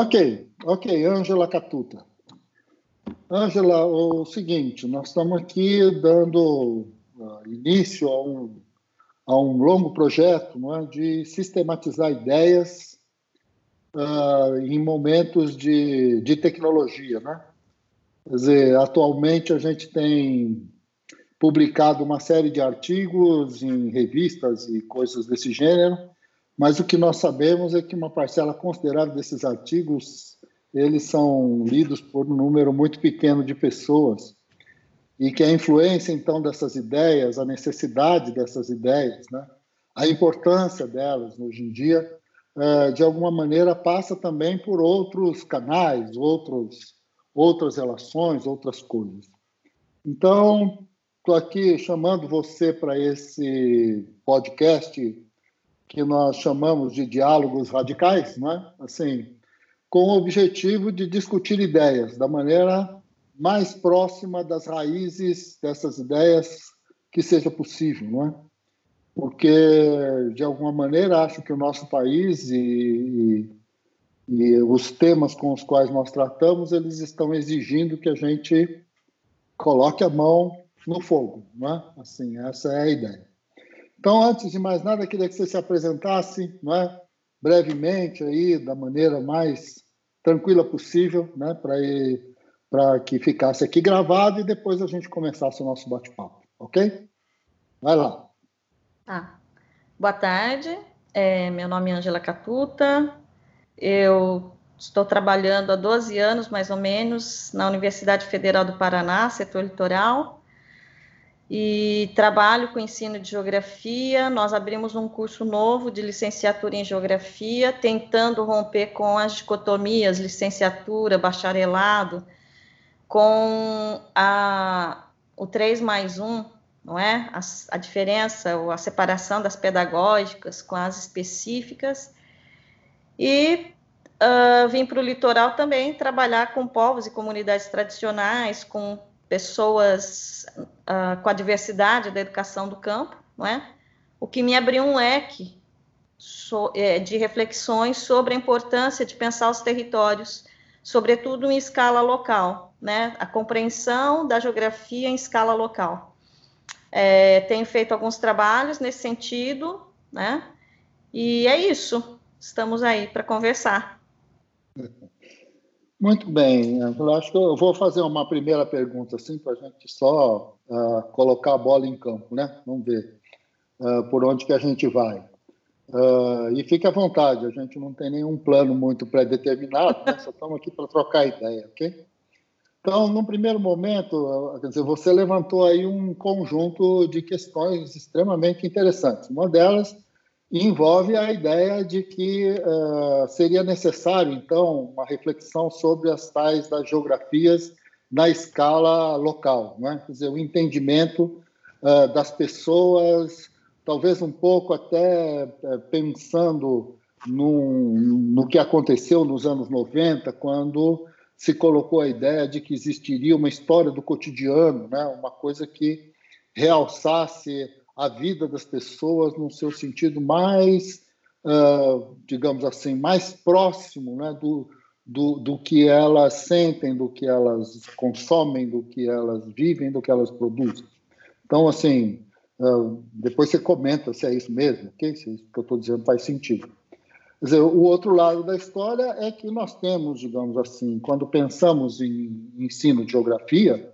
Ok, ok, Ângela Catuta. Ângela, o seguinte, nós estamos aqui dando uh, início a um, a um longo projeto não é, de sistematizar ideias uh, em momentos de, de tecnologia. Né? Quer dizer, atualmente a gente tem publicado uma série de artigos em revistas e coisas desse gênero, mas o que nós sabemos é que uma parcela considerável desses artigos eles são lidos por um número muito pequeno de pessoas e que a influência então dessas ideias, a necessidade dessas ideias, né, a importância delas hoje em dia, é, de alguma maneira passa também por outros canais, outros, outras relações, outras coisas. Então, estou aqui chamando você para esse podcast que nós chamamos de diálogos radicais, não é? Assim, com o objetivo de discutir ideias da maneira mais próxima das raízes dessas ideias que seja possível, não é? Porque, de alguma maneira, acho que o nosso país e, e, e os temas com os quais nós tratamos, eles estão exigindo que a gente coloque a mão no fogo, não é? Assim, essa é a ideia. Então, antes de mais nada, queria que você se apresentasse, não é? brevemente aí, da maneira mais tranquila possível, né, para que ficasse aqui gravado e depois a gente começasse o nosso bate-papo, ok? Vai lá. Tá. Boa tarde, é, meu nome é Angela Catuta, eu estou trabalhando há 12 anos, mais ou menos, na Universidade Federal do Paraná, setor litoral, e trabalho com ensino de geografia. Nós abrimos um curso novo de licenciatura em geografia, tentando romper com as dicotomias licenciatura, bacharelado, com a, o 3 mais 1, não é? A, a diferença ou a separação das pedagógicas com as específicas. E uh, vim para o litoral também trabalhar com povos e comunidades tradicionais, com pessoas uh, com a diversidade da educação do campo, não é? O que me abriu um leque so, é, de reflexões sobre a importância de pensar os territórios, sobretudo em escala local, né? A compreensão da geografia em escala local. É, tenho feito alguns trabalhos nesse sentido, né? E é isso. Estamos aí para conversar. Muito bem. Eu acho que eu vou fazer uma primeira pergunta, assim, para a gente só uh, colocar a bola em campo, né? Vamos ver uh, por onde que a gente vai. Uh, e fique à vontade, a gente não tem nenhum plano muito pré-determinado, né? só estamos aqui para trocar ideia, ok? Então, num primeiro momento, quer dizer, você levantou aí um conjunto de questões extremamente interessantes. Uma delas envolve a ideia de que uh, seria necessário, então, uma reflexão sobre as tais das geografias na escala local, né? quer dizer, o entendimento uh, das pessoas, talvez um pouco até uh, pensando num, no que aconteceu nos anos 90, quando se colocou a ideia de que existiria uma história do cotidiano, né? uma coisa que realçasse a vida das pessoas no seu sentido mais, uh, digamos assim, mais próximo né, do, do, do que elas sentem, do que elas consomem, do que elas vivem, do que elas produzem. Então, assim, uh, depois você comenta se é isso mesmo, okay? se isso que eu estou dizendo faz sentido. Quer dizer, o outro lado da história é que nós temos, digamos assim, quando pensamos em ensino de geografia,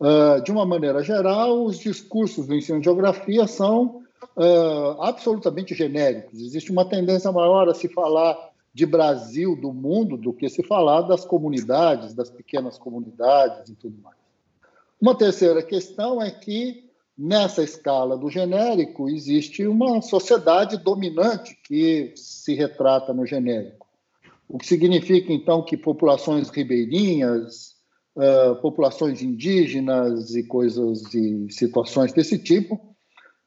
Uh, de uma maneira geral, os discursos do ensino de geografia são uh, absolutamente genéricos. Existe uma tendência maior a se falar de Brasil, do mundo, do que se falar das comunidades, das pequenas comunidades e tudo mais. Uma terceira questão é que, nessa escala do genérico, existe uma sociedade dominante que se retrata no genérico. O que significa, então, que populações ribeirinhas, uh, populações indígenas e coisas e situações desse tipo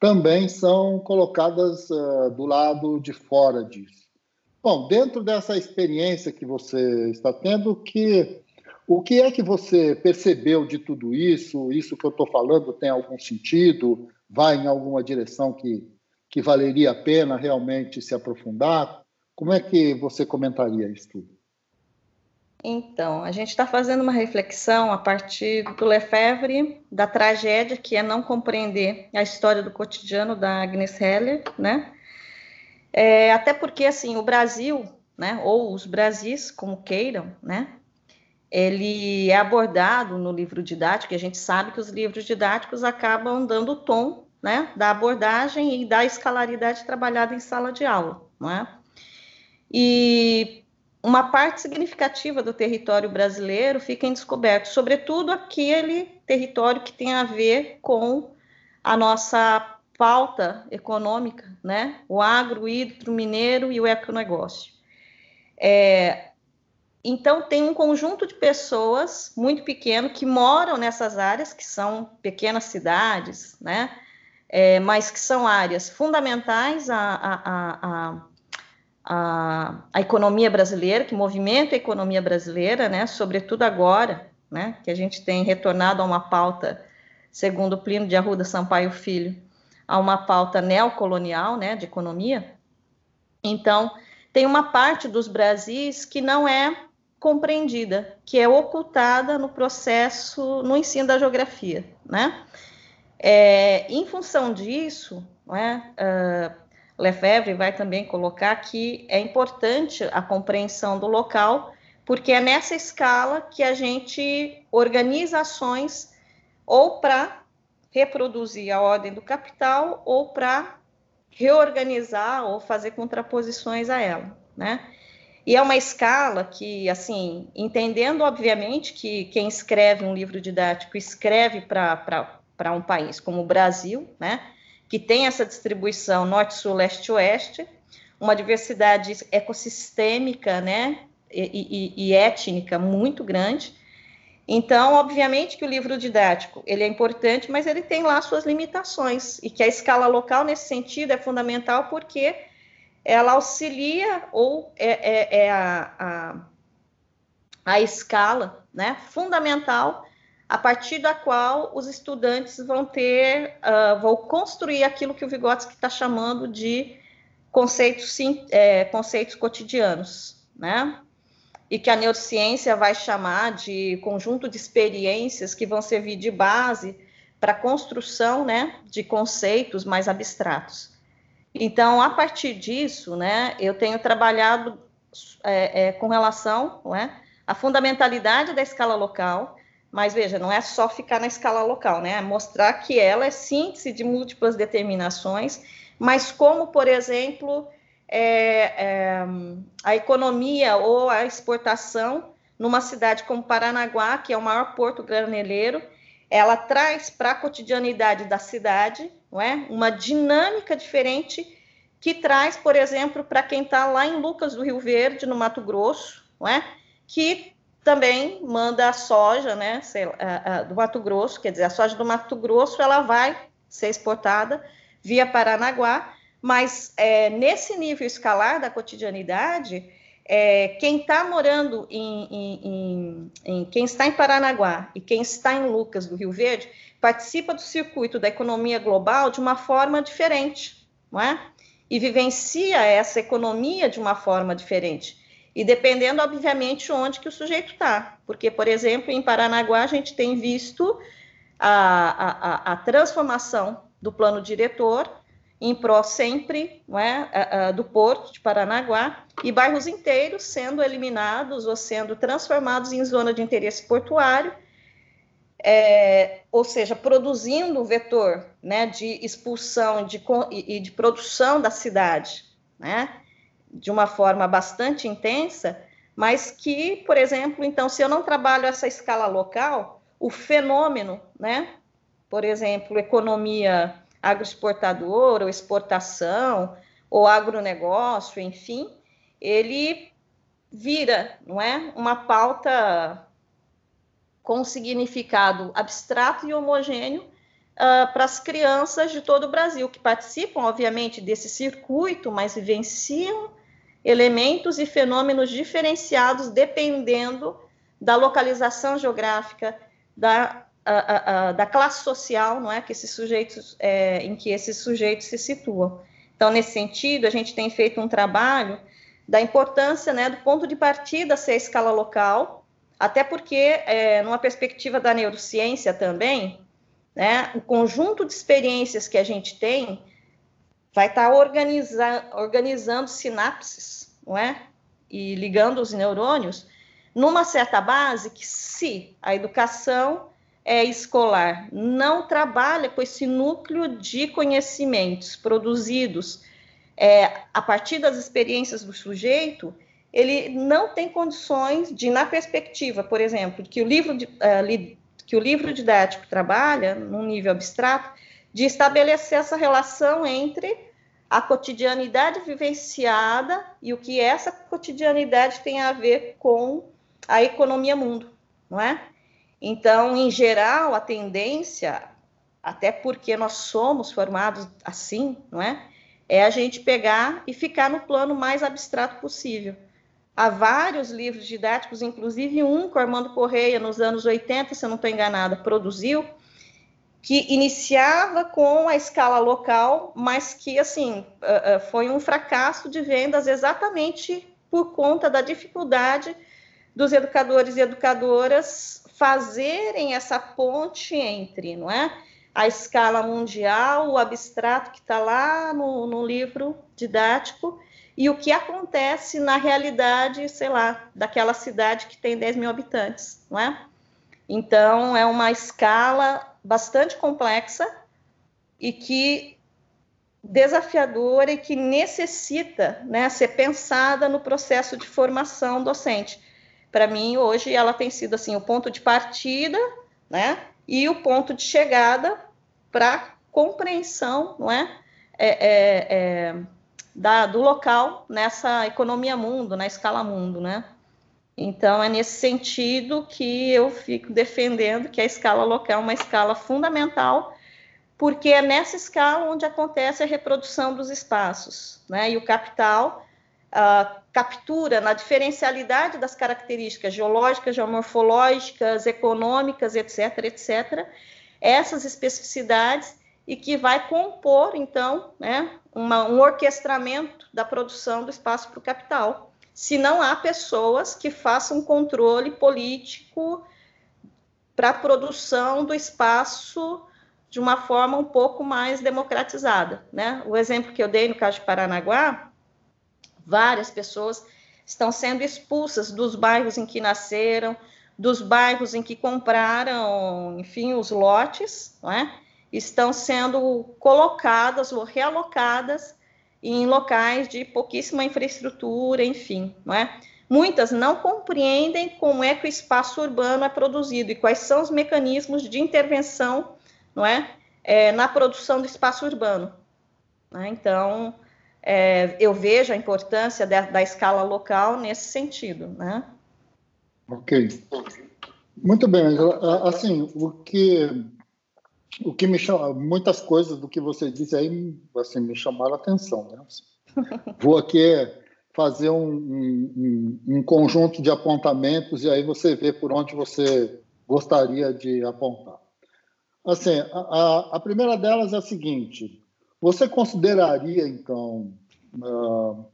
também são colocadas uh, do lado de fora disso. Bom, dentro dessa experiência que você está tendo, que o que é que você percebeu de tudo isso? Isso que eu estou falando tem algum sentido? Vai em alguma direção que, que valeria a pena realmente se aprofundar? Como é que você comentaria isso tudo? Então, a gente está fazendo uma reflexão a partir do Lefebvre, da tragédia, que é não compreender a história do cotidiano da Agnes Heller, né? É, até porque, assim, o Brasil, né, ou os Brasis, como queiram, né, ele é abordado no livro didático, e a gente sabe que os livros didáticos acabam dando o tom, né, da abordagem e da escalaridade trabalhada em sala de aula, não é? E uma parte significativa do território brasileiro fica em descoberto, sobretudo aquele território que tem a ver com a nossa pauta econômica, né? O agro, o hidro, mineiro e o econegócio. É, então, tem um conjunto de pessoas muito pequeno que moram nessas áreas, que são pequenas cidades, né? É, mas que são áreas fundamentais a, a, a, a, a economia brasileira, que movimenta a economia brasileira, né, sobretudo agora, né, que a gente tem retornado a uma pauta, segundo Plínio de Arruda Sampaio Filho, a uma pauta neocolonial, né, de economia. Então, tem uma parte dos Brasis que não é compreendida, que é ocultada no processo, no ensino da geografia, né? É, em função disso, né, uh, Lefebvre vai também colocar que é importante a compreensão do local, porque é nessa escala que a gente organiza ações ou para reproduzir a ordem do capital ou para reorganizar ou fazer contraposições a ela, né? E é uma escala que, assim, entendendo obviamente que quem escreve um livro didático escreve para um país como o Brasil, né? Que tem essa distribuição norte, sul, leste, oeste, uma diversidade ecossistêmica, né, e, e, e, étnica muito grande. Então, obviamente que o livro didático ele é importante, mas ele tem lá suas limitações e que a escala local nesse sentido é fundamental porque ela auxilia ou é, é, é a, a, a escala, né, fundamental a partir da qual os estudantes vão ter, uh, vão construir aquilo que o Vygotsky está chamando de conceitos, sim, é, conceitos cotidianos, né? E que a neurociência vai chamar de conjunto de experiências que vão servir de base para a construção, né, de conceitos mais abstratos. Então, a partir disso, né, eu tenho trabalhado é, é, com relação, não é, à fundamentalidade da escala local, mas veja, não é só ficar na escala local, né? Mostrar que ela é síntese de múltiplas determinações, mas como, por exemplo, é, é, a economia ou a exportação numa cidade como Paranaguá, que é o maior porto graneleiro, ela traz para a cotidianidade da cidade não é? uma dinâmica diferente que traz, por exemplo, para quem está lá em Lucas do Rio Verde, no Mato Grosso, não é? que também manda a soja, né, a, a, do Mato Grosso, quer dizer, a soja do Mato Grosso ela vai ser exportada via Paranaguá, mas é, nesse nível escalar da cotidianidade, é, quem está morando em, em, em, em, quem está em Paranaguá e quem está em Lucas do Rio Verde participa do circuito da economia global de uma forma diferente, não é? E vivencia essa economia de uma forma diferente. E dependendo, obviamente, onde que o sujeito está. Porque, por exemplo, em Paranaguá, a gente tem visto a, a, a transformação do plano diretor em pró sempre não é, a, do porto de Paranaguá e bairros inteiros sendo eliminados ou sendo transformados em zona de interesse portuário, é, ou seja, produzindo o vetor né, de expulsão de, e de produção da cidade, né? De uma forma bastante intensa, mas que, por exemplo, então, se eu não trabalho essa escala local, o fenômeno, né, por exemplo, economia agroexportadora ou exportação ou agronegócio, enfim, ele vira, não é, uma pauta com significado abstrato e homogêneo uh, para as crianças de todo o Brasil que participam, obviamente, desse circuito, mas vivenciam elementos e fenômenos diferenciados dependendo da localização geográfica, da, a, a, da classe social, não é, que esses sujeitos, é, em que esses sujeitos se situam. Então, nesse sentido, a gente tem feito um trabalho da importância, né, do ponto de partida ser a escala local, até porque, é, numa perspectiva da neurociência também, né, o conjunto de experiências que a gente tem vai estar tá organiza, organizando sinapses, não é? E ligando os neurônios numa certa base que, se a educação é, escolar não trabalha com esse núcleo de conhecimentos produzidos é, a partir das experiências do sujeito, ele não tem condições de, na perspectiva, por exemplo, que o livro, de, uh, li, que o livro didático trabalha, num nível abstrato, de estabelecer essa relação entre a cotidianidade vivenciada e o que essa cotidianidade tem a ver com a economia mundo, não é? Então, em geral, a tendência, até porque nós somos formados assim, não é? É a gente pegar e ficar no plano mais abstrato possível. Há vários livros didáticos, inclusive um que Armando Correia, nos anos 80, se eu não estou enganada, produziu, que iniciava com a escala local, mas que, assim, foi um fracasso de vendas exatamente por conta da dificuldade dos educadores e educadoras fazerem essa ponte entre, não é? A escala mundial, o abstrato que está lá no, no livro didático e o que acontece na realidade, sei lá, daquela cidade que tem 10 mil habitantes, não é? Então, é uma escala bastante complexa e que desafiadora e que necessita né, ser pensada no processo de formação docente para mim hoje ela tem sido assim o ponto de partida, né? E o ponto de chegada para compreensão, não é? é, é, é da, do local nessa economia mundo, na escala mundo, né? Então é nesse sentido que eu fico defendendo que a escala local é uma escala fundamental, porque é nessa escala onde acontece a reprodução dos espaços, né? E o capital uh, captura na diferencialidade das características geológicas, geomorfológicas, econômicas, etc., etc., essas especificidades e que vai compor, então, né, uma, um orquestramento da produção do espaço para o capital. Se não há pessoas que façam controle político para a produção do espaço de uma forma um pouco mais democratizada. Né? O exemplo que eu dei no caso de Paranaguá Várias pessoas estão sendo expulsas dos bairros em que nasceram, dos bairros em que compraram, enfim, os lotes, não é? estão sendo colocadas ou realocadas em locais de pouquíssima infraestrutura, enfim, não é? Muitas não compreendem como é que o espaço urbano é produzido e quais são os mecanismos de intervenção, não é, é na produção do espaço urbano. Né? Então, é, eu vejo a importância da, da, escala local nesse sentido, né? Ok. Muito bem, assim, o que o que me chama, muitas coisas do que você disse aí, assim, me chamaram a atenção, né? Vou aqui fazer um, um, um, conjunto de apontamentos e aí você vê por onde você gostaria de apontar. Assim, a, a primeira delas é a seguinte: você consideraria, então, uh,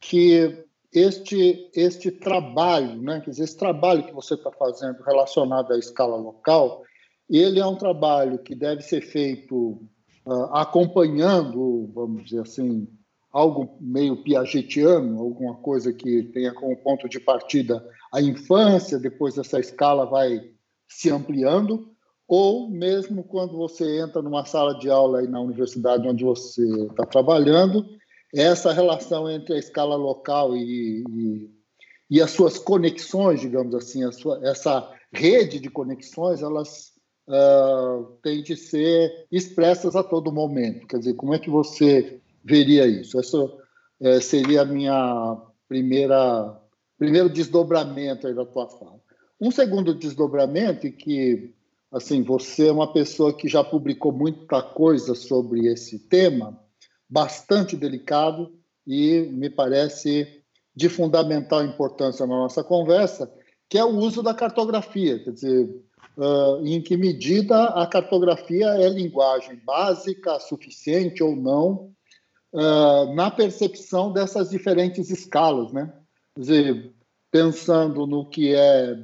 que este, este trabalho, né, quer dizer, esse trabalho que você está fazendo relacionado à escala local, ele é um trabalho que deve ser feito uh, acompanhando, vamos dizer assim, algo meio piagetiano, alguma coisa que tenha como ponto de partida a infância, depois essa escala vai se ampliando, ou mesmo quando você entra numa sala de aula aí na universidade onde você está trabalhando, essa relação entre a escala local e, e, e as suas conexões, digamos assim, sua, essa rede de conexões, elas uh, têm de ser expressas a todo momento. Quer dizer, como é que você veria isso? Essa uh, seria a minha primeira primeiro desdobramento da tua fala. Um segundo desdobramento, e que assim, você é uma pessoa que já publicou muita coisa sobre esse tema, bastante delicado e me parece de fundamental importância na nossa conversa, que é o uso da cartografia, quer dizer, uh, em que medida a cartografia é linguagem básica, suficiente ou não, uh, na percepção dessas diferentes escalas, né? Quer dizer, pensando no que é,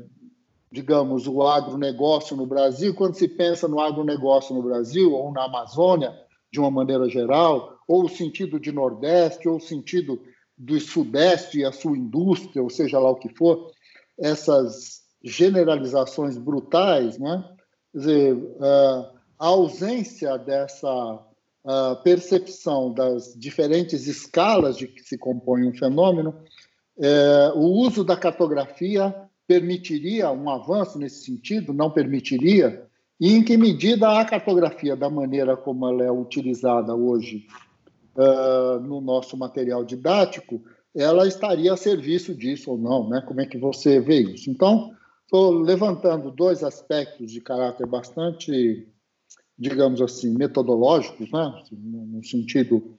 digamos, o agronegócio no Brasil, quando se pensa no agronegócio no Brasil ou na Amazônia, de uma maneira geral, ou o sentido de Nordeste, ou o sentido do Sudeste e a sua indústria, ou seja lá o que for, essas generalizações brutais, né? Quer dizer, a ausência dessa percepção das diferentes escalas de que se compõe um fenômeno, é, o uso da cartografia permitiria um avanço nesse sentido? Não permitiria? E em que medida a cartografia, da maneira como ela é utilizada hoje no nosso material didático, ela estaria a serviço disso ou não? Né? Como é que você vê isso? Então, estou levantando dois aspectos de caráter bastante, digamos assim, metodológicos, né? no sentido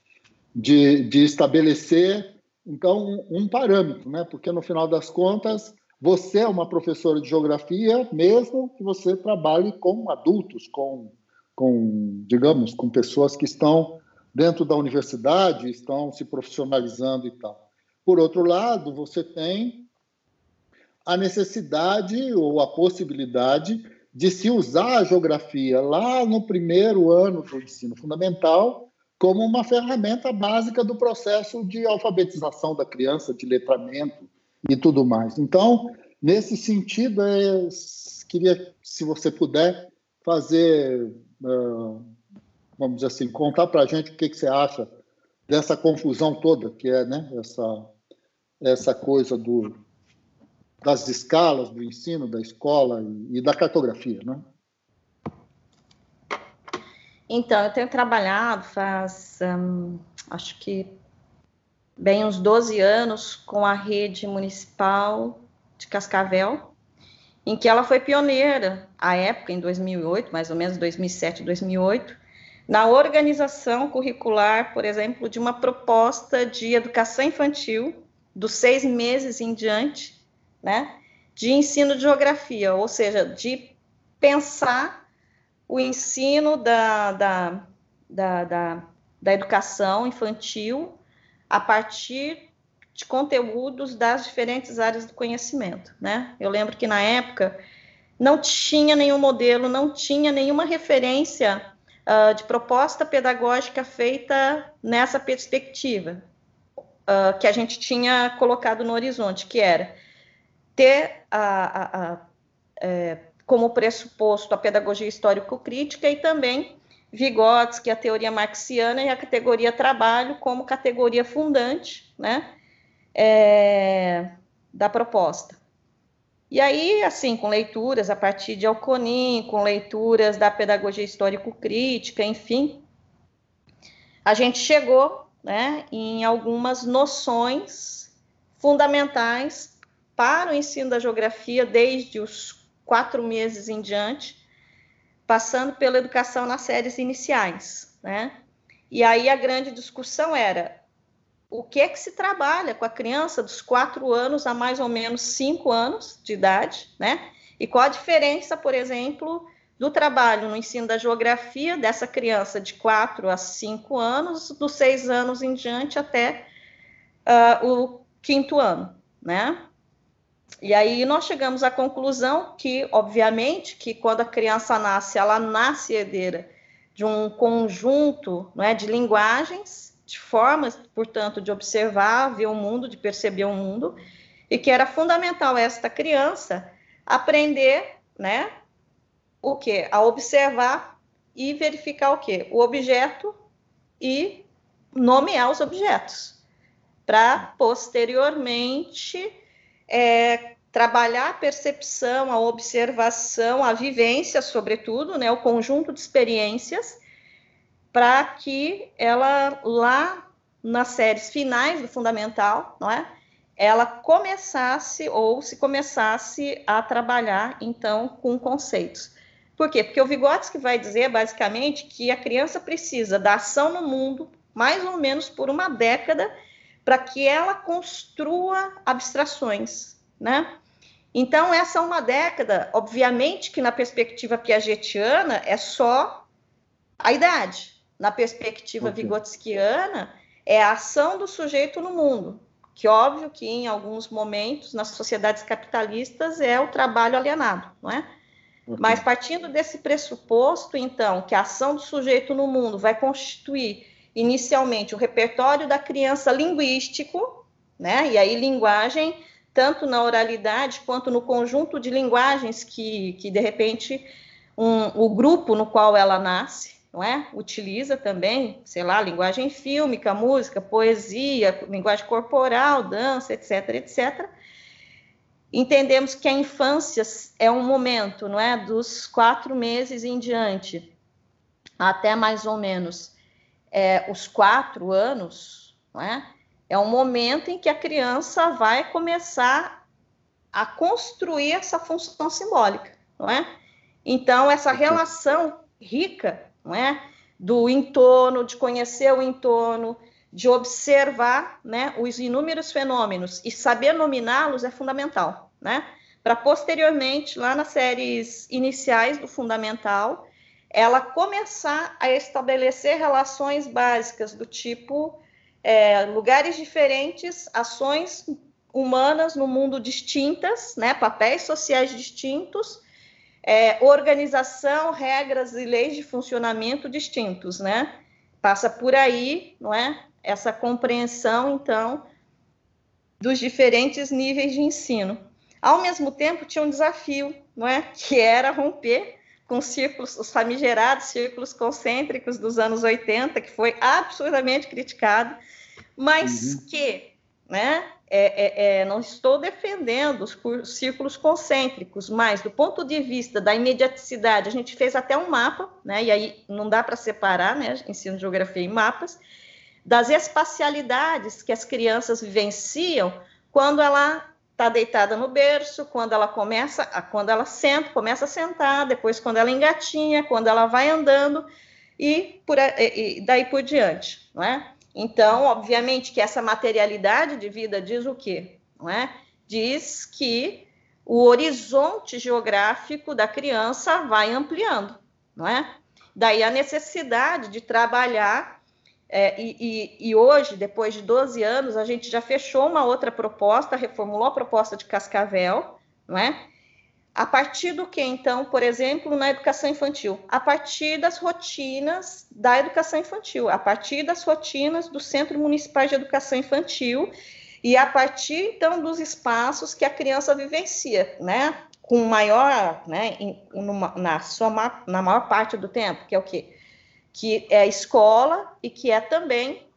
de, de estabelecer, então, um parâmetro, né? porque no final das contas você é uma professora de geografia, mesmo que você trabalhe com adultos, com, com digamos, com pessoas que estão dentro da universidade, estão se profissionalizando e tal. Por outro lado, você tem a necessidade ou a possibilidade de se usar a geografia lá no primeiro ano do ensino fundamental como uma ferramenta básica do processo de alfabetização da criança, de letramento, e tudo mais. Então, nesse sentido, é, queria, se você puder, fazer, uh, vamos dizer assim, contar para a gente o que, que, você acha dessa confusão toda, que é né, essa, essa coisa do, das escalas do ensino, da escola e, da cartografia, né? Então, eu tenho trabalhado faz, um, acho que bem uns 12 anos com a rede municipal de Cascavel, em que ela foi pioneira, à época, em 2008, mais ou menos 2007, 2008, na organização curricular, por exemplo, de uma proposta de educação infantil dos seis meses em diante, né, de ensino de geografia, ou seja, de pensar o ensino da, da, da, da, da educação infantil a partir de conteúdos das diferentes áreas do conhecimento, né? Eu lembro que na época não tinha nenhum modelo, não tinha nenhuma referência uh, de proposta pedagógica feita nessa perspectiva uh, que a gente tinha colocado no horizonte, que era ter a, a, a, é, como pressuposto a pedagogia histórico-crítica e também Vygotsky, a teoria marxiana e a categoria trabalho como categoria fundante, né, é, da proposta. E aí, assim, com leituras a partir de Alconin, com leituras da pedagogia histórico-crítica, enfim, a gente chegou, né, em algumas noções fundamentais para o ensino da geografia desde os quatro meses em diante, passando pela educação nas séries iniciais, né? E aí a grande discussão era o que é que se trabalha com a criança dos quatro anos a mais ou menos cinco anos de idade, né? E qual a diferença, por exemplo, do trabalho no ensino da geografia dessa criança de quatro a cinco anos, dos seis anos em diante até uh, o quinto ano, né? E aí nós chegamos à conclusão que, obviamente, que quando a criança nasce, ela nasce herdeira de um conjunto não é, de linguagens, de formas, portanto, de observar, ver o mundo, de perceber o mundo, e que era fundamental esta criança aprender, né, o que? A observar e verificar o que? O objeto e nomear os objetos, para posteriormente é, trabalhar a percepção, a observação, a vivência, sobretudo, né, o conjunto de experiências, para que ela lá nas séries finais do fundamental, não é? Ela começasse ou se começasse a trabalhar então com conceitos. Por quê? Porque o Vygotsky vai dizer basicamente que a criança precisa da ação no mundo mais ou menos por uma década para que ela construa abstrações, né? Então, essa é uma década, obviamente que na perspectiva piagetiana é só a idade. Na perspectiva okay. vigotskiana, é a ação do sujeito no mundo, que óbvio que em alguns momentos nas sociedades capitalistas é o trabalho alienado, não é? Mas partindo desse pressuposto, então, que a ação do sujeito no mundo vai constituir inicialmente o repertório da criança linguístico, né? E aí linguagem tanto na oralidade quanto no conjunto de linguagens que, que de repente um, o grupo no qual ela nasce, não é? Utiliza também, sei lá, linguagem fílmica, música, poesia, linguagem corporal, dança, etc, etc entendemos que a infância é um momento, não é, dos quatro meses em diante, até mais ou menos é, os quatro anos, não é? É um momento em que a criança vai começar a construir essa função simbólica, não é? Então essa relação rica, não é, do entorno, de conhecer o entorno, de observar né, os inúmeros fenômenos e saber nominá-los é fundamental, né? Para posteriormente, lá nas séries iniciais do fundamental, ela começar a estabelecer relações básicas do tipo é, lugares diferentes, ações humanas no mundo distintas, né, papéis sociais distintos, é, organização, regras e leis de funcionamento distintos, né? Passa por aí, não é? essa compreensão, então, dos diferentes níveis de ensino. Ao mesmo tempo, tinha um desafio, não é? que era romper com os círculos, os famigerados círculos concêntricos dos anos 80, que foi absurdamente criticado, mas uhum. que, né, é, é, é, não estou defendendo os círculos concêntricos, mas do ponto de vista da imediaticidade, a gente fez até um mapa, né, e aí não dá para separar, né, ensino de geografia em mapas, das espacialidades que as crianças vivenciam quando ela está deitada no berço, quando ela começa, quando ela senta, começa a sentar, depois quando ela engatinha, quando ela vai andando e, por, e daí por diante, não é? Então, obviamente que essa materialidade de vida diz o quê? Não é? Diz que o horizonte geográfico da criança vai ampliando, não é? Daí a necessidade de trabalhar é, e, e, e, hoje, depois de 12 anos, a gente já fechou uma outra proposta, reformulou a proposta de Cascavel, não é? A partir do que, então, por exemplo, na educação infantil? A partir das rotinas da educação infantil, a partir das rotinas do Centro Municipal de Educação Infantil e a partir, então, dos espaços que a criança vivencia, né? Com maior, né, em, numa, na, sua, na maior parte do tempo, que é o quê? Que é a escola e que é também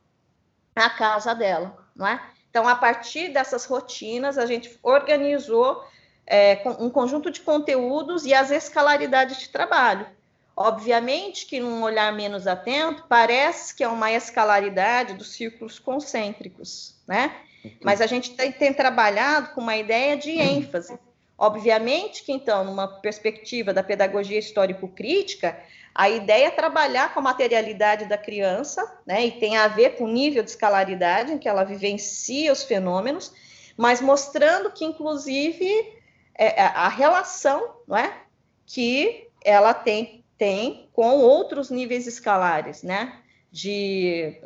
a casa dela, não é? Então, a partir dessas rotinas, a gente organizou é, um conjunto de conteúdos e as escalaridades de trabalho. Obviamente que, num olhar menos atento, parece que é uma escalaridade dos círculos concêntricos, né? Mas a gente tem, tem trabalhado com uma ideia de ênfase. Obviamente que, então, numa perspectiva da pedagogia histórico-crítica, a ideia é trabalhar com a materialidade da criança, né, e tem a ver com o nível de escalaridade em que ela vivencia os fenômenos, mas mostrando que, inclusive, é, é a relação não é, que ela tem, tem com outros níveis escalares, né, de,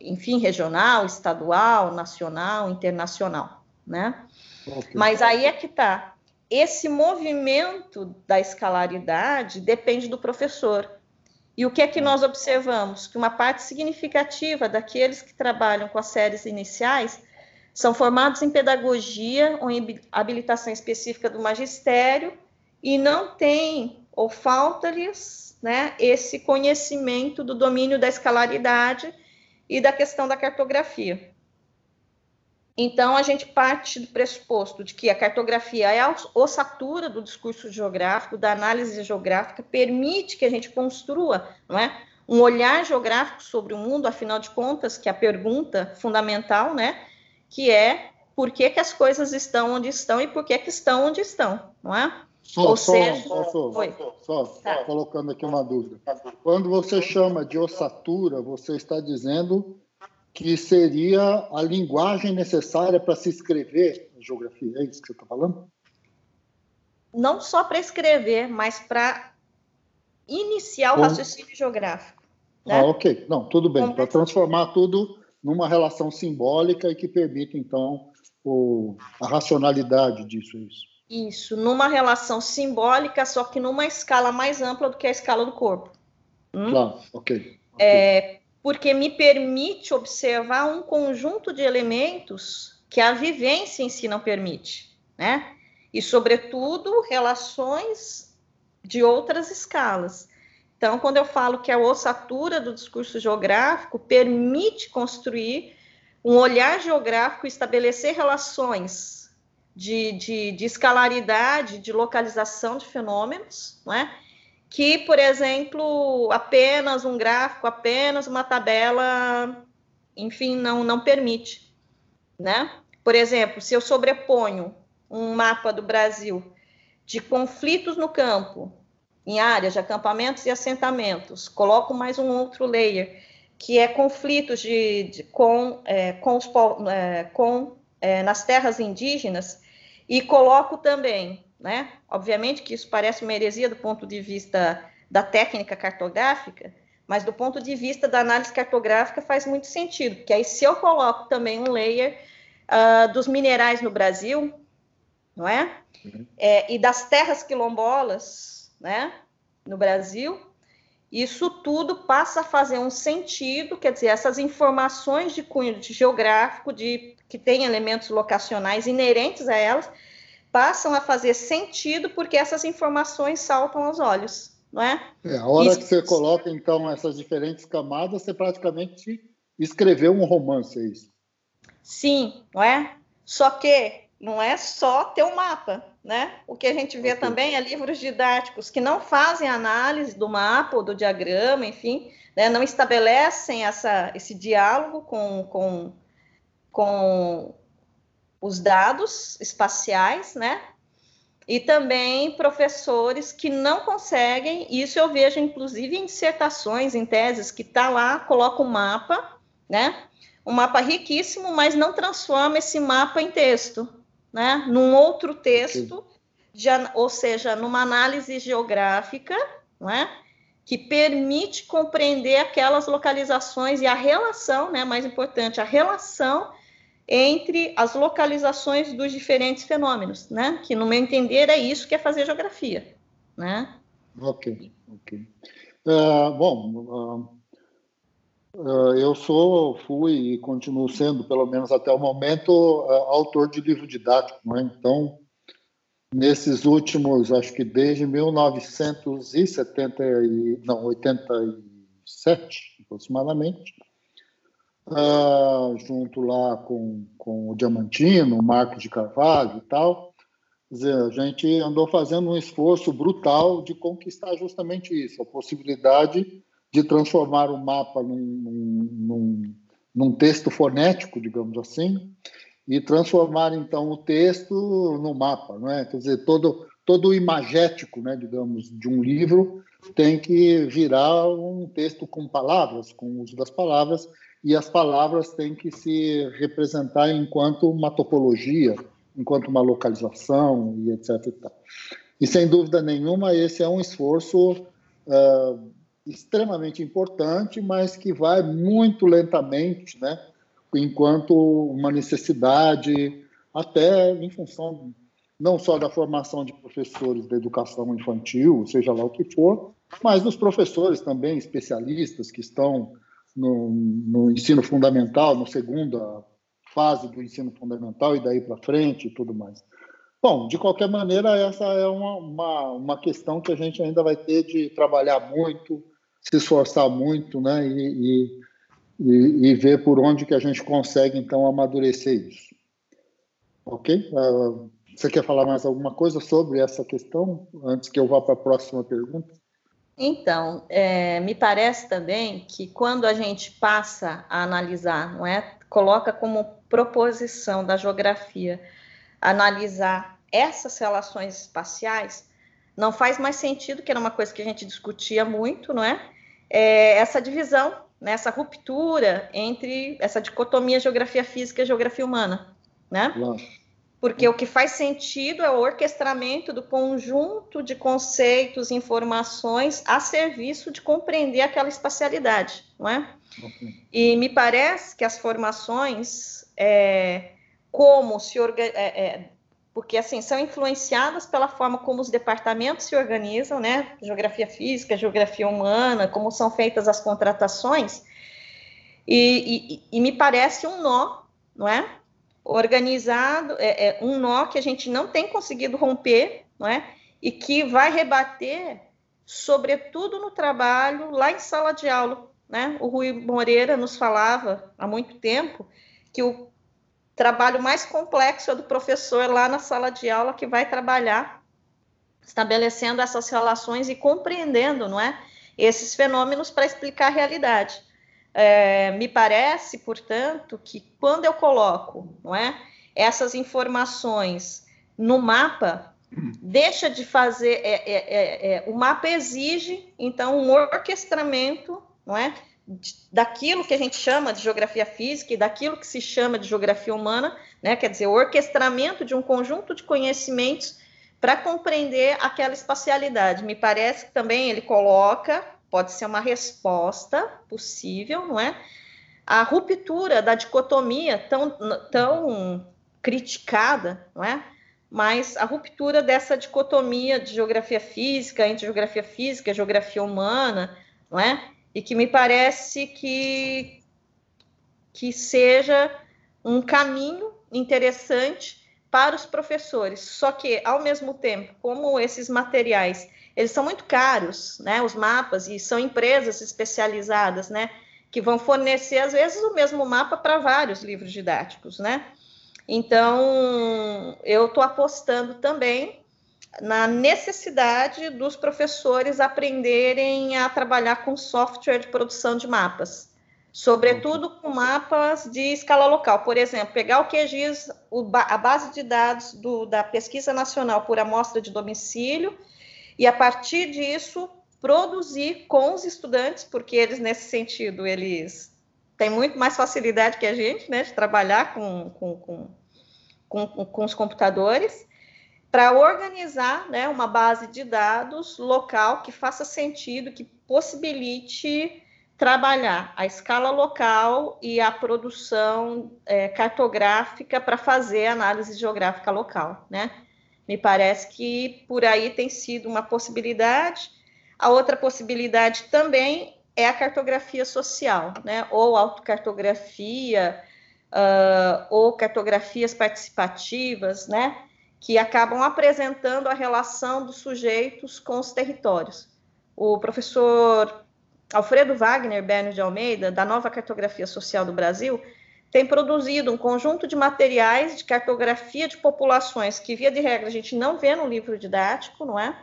enfim, regional, estadual, nacional, internacional, né? Okay. Mas aí é que está esse movimento da escalaridade depende do professor. E o que é que nós observamos? Que uma parte significativa daqueles que trabalham com as séries iniciais são formados em pedagogia ou em habilitação específica do magistério e não têm ou falta-lhes né, esse conhecimento do domínio da escalaridade e da questão da cartografia. Então, a gente parte do pressuposto de que a cartografia é a ossatura do discurso geográfico, da análise geográfica, permite que a gente construa não é, um olhar geográfico sobre o mundo, afinal de contas, que é a pergunta fundamental, né, que é por que, que as coisas estão onde estão e por que, que estão onde estão, não é? Só, Ou só, seja, só, só, só tá. colocando aqui uma dúvida. Quando você chama de ossatura, você está dizendo que seria a linguagem necessária para se escrever a geografia. É isso que você está falando? Não só para escrever, mas para iniciar o raciocínio geográfico. Né? Ah, ok. Não, tudo bem. Para transformar tudo numa relação simbólica e que permite, então, o, a racionalidade disso. Isso. isso, numa relação simbólica, só que numa escala mais ampla do que a escala do corpo. Hum? Claro, ok. okay. É, porque me permite observar um conjunto de elementos que a vivência em si não permite, né? E, sobretudo, relações de outras escalas. Então, quando eu falo que a ossatura do discurso geográfico permite construir um olhar geográfico, estabelecer relações de, de, de escalaridade, de localização de fenômenos, não é? Que, por exemplo, apenas um gráfico, apenas uma tabela, enfim, não, não permite, né? Por exemplo, se eu sobreponho um mapa do Brasil de conflitos no campo, em áreas de acampamentos e assentamentos, coloco mais um outro layer, que é conflitos de, de com, é, com, os, é, com é, nas terras indígenas, e coloco também né? Obviamente que isso parece uma heresia do ponto de vista da técnica cartográfica, mas do ponto de vista da análise cartográfica faz muito sentido, porque aí se eu coloco também um layer uh, dos minerais no Brasil, não é? Uhum. é? E das terras quilombolas, né? No Brasil, isso tudo passa a fazer um sentido, quer dizer, essas informações de cunho de geográfico, de que tem elementos locacionais inerentes a elas, passam a fazer sentido porque essas informações saltam aos olhos, não é? é a hora Isso... que você coloca, então, essas diferentes camadas, você praticamente escreveu um romance, é isso? Sim, não é? Só que não é só ter um mapa, né? O que a gente vê também é livros didáticos que não fazem análise do mapa ou do diagrama, enfim, né? não estabelecem essa, esse diálogo com, com, com os dados espaciais, né? E também professores que não conseguem, isso eu vejo inclusive em dissertações, em teses, que está lá, coloca um mapa, né? Um mapa riquíssimo, mas não transforma esse mapa em texto, né? Num outro texto, de, ou seja, numa análise geográfica, não é? que permite compreender aquelas localizações e a relação, né, mais importante, a relação entre as localizações dos diferentes fenômenos, né? Que no meu entender é isso que é fazer geografia, né? Ok, ok. Uh, bom, uh, uh, eu sou, fui e continuo sendo, pelo menos até o momento, autor de livro didático, né? Então, nesses últimos, acho que desde 1970 e, não, 87 aproximadamente, uh, junto lá com, com o Diamantino, o Marcos de Carvalho e tal. Dizer, a gente andou fazendo um esforço brutal de conquistar justamente isso, a possibilidade de transformar o mapa num, num, num texto fonético, digamos assim, e transformar então o texto no mapa, não é? Quer dizer, todo todo o imagético, né, digamos, de um livro tem que virar um texto com palavras, com o uso das palavras e as palavras têm que se representar enquanto uma topologia, enquanto uma localização e etc. E, sem dúvida nenhuma, esse é um esforço uh, extremamente importante, mas que vai muito lentamente, né? enquanto uma necessidade, até em função não só da formação de professores da educação infantil, seja lá o que for, mas dos professores também especialistas que estão no, no ensino fundamental, na segunda fase do ensino fundamental e daí para frente e tudo mais. Bom, de qualquer maneira, essa é uma, uma, uma, questão que a gente ainda vai ter de trabalhar muito, se esforçar muito, né, e, e, e ver por onde que a gente consegue, então, amadurecer isso. Ok? Uh, você quer falar mais alguma coisa sobre essa questão, antes que eu vá para a próxima pergunta? Então, é, me parece também que quando a gente passa a analisar, não é, coloca como proposição da geografia analisar essas relações espaciais, não faz mais sentido, que era uma coisa que a gente discutia muito, não é? é essa divisão, né, essa ruptura entre essa dicotomia geografia física e geografia humana, né? Porque o que faz sentido é o orquestramento do conjunto de conceitos, informações a serviço de compreender aquela espacialidade, não é? E me parece que as formações, é, como se organizam, é, é, porque assim são influenciadas pela forma como os departamentos se organizam, né? Geografia física, geografia humana, como são feitas as contratações, e, e, e me parece um nó, não é? Organizado, é, é, um nó que a gente não tem conseguido romper, não é? E que vai rebater, sobretudo no trabalho lá em sala de aula, né? O Rui Moreira nos falava há muito tempo que o trabalho mais complexo é do professor lá na sala de aula que vai trabalhar estabelecendo essas relações e compreendendo, não é? Esses fenômenos para explicar a realidade. É, me parece, portanto, que quando eu coloco não é, essas informações no mapa, deixa de fazer. É, é, é, é o mapa exige, então, um orquestramento não é, daquilo que a gente chama de geografia física e daquilo que se chama de geografia humana, né, quer dizer, o orquestramento de um conjunto de conhecimentos para compreender aquela espacialidade. Me parece que também ele coloca pode ser uma resposta possível, não é? A ruptura da dicotomia tão, tão criticada, não é? Mas a ruptura dessa dicotomia de geografia física entre geografia física geografia humana, não é? E que me parece que, que seja um caminho interessante para os professores. Só que, ao mesmo tempo, como esses materiais eles são muito caros, né? Os mapas, e são empresas especializadas, né? Que vão fornecer, às vezes, o mesmo mapa para vários livros didáticos, né? Então, eu estou apostando também na necessidade dos professores aprenderem a trabalhar com software de produção de mapas, sobretudo com mapas de escala local. Por exemplo, pegar o QGIS, a base de dados do, da Pesquisa Nacional por Amostra de Domicílio, e a partir disso produzir com os estudantes, porque eles nesse sentido eles têm muito mais facilidade que a gente, né, de trabalhar com, com, com, com, com os computadores, para organizar né, uma base de dados local que faça sentido, que possibilite trabalhar a escala local e a produção é, cartográfica para fazer análise geográfica local, né? Me parece que por aí tem sido uma possibilidade. A outra possibilidade também é a cartografia social, né? Ou autocartografia, uh, ou cartografias participativas, né? Que acabam apresentando a relação dos sujeitos com os territórios. O professor Alfredo Wagner Berno de Almeida, da Nova Cartografia Social do Brasil, tem produzido um conjunto de materiais de cartografia de populações que, via de regra, a gente não vê no livro didático, não é?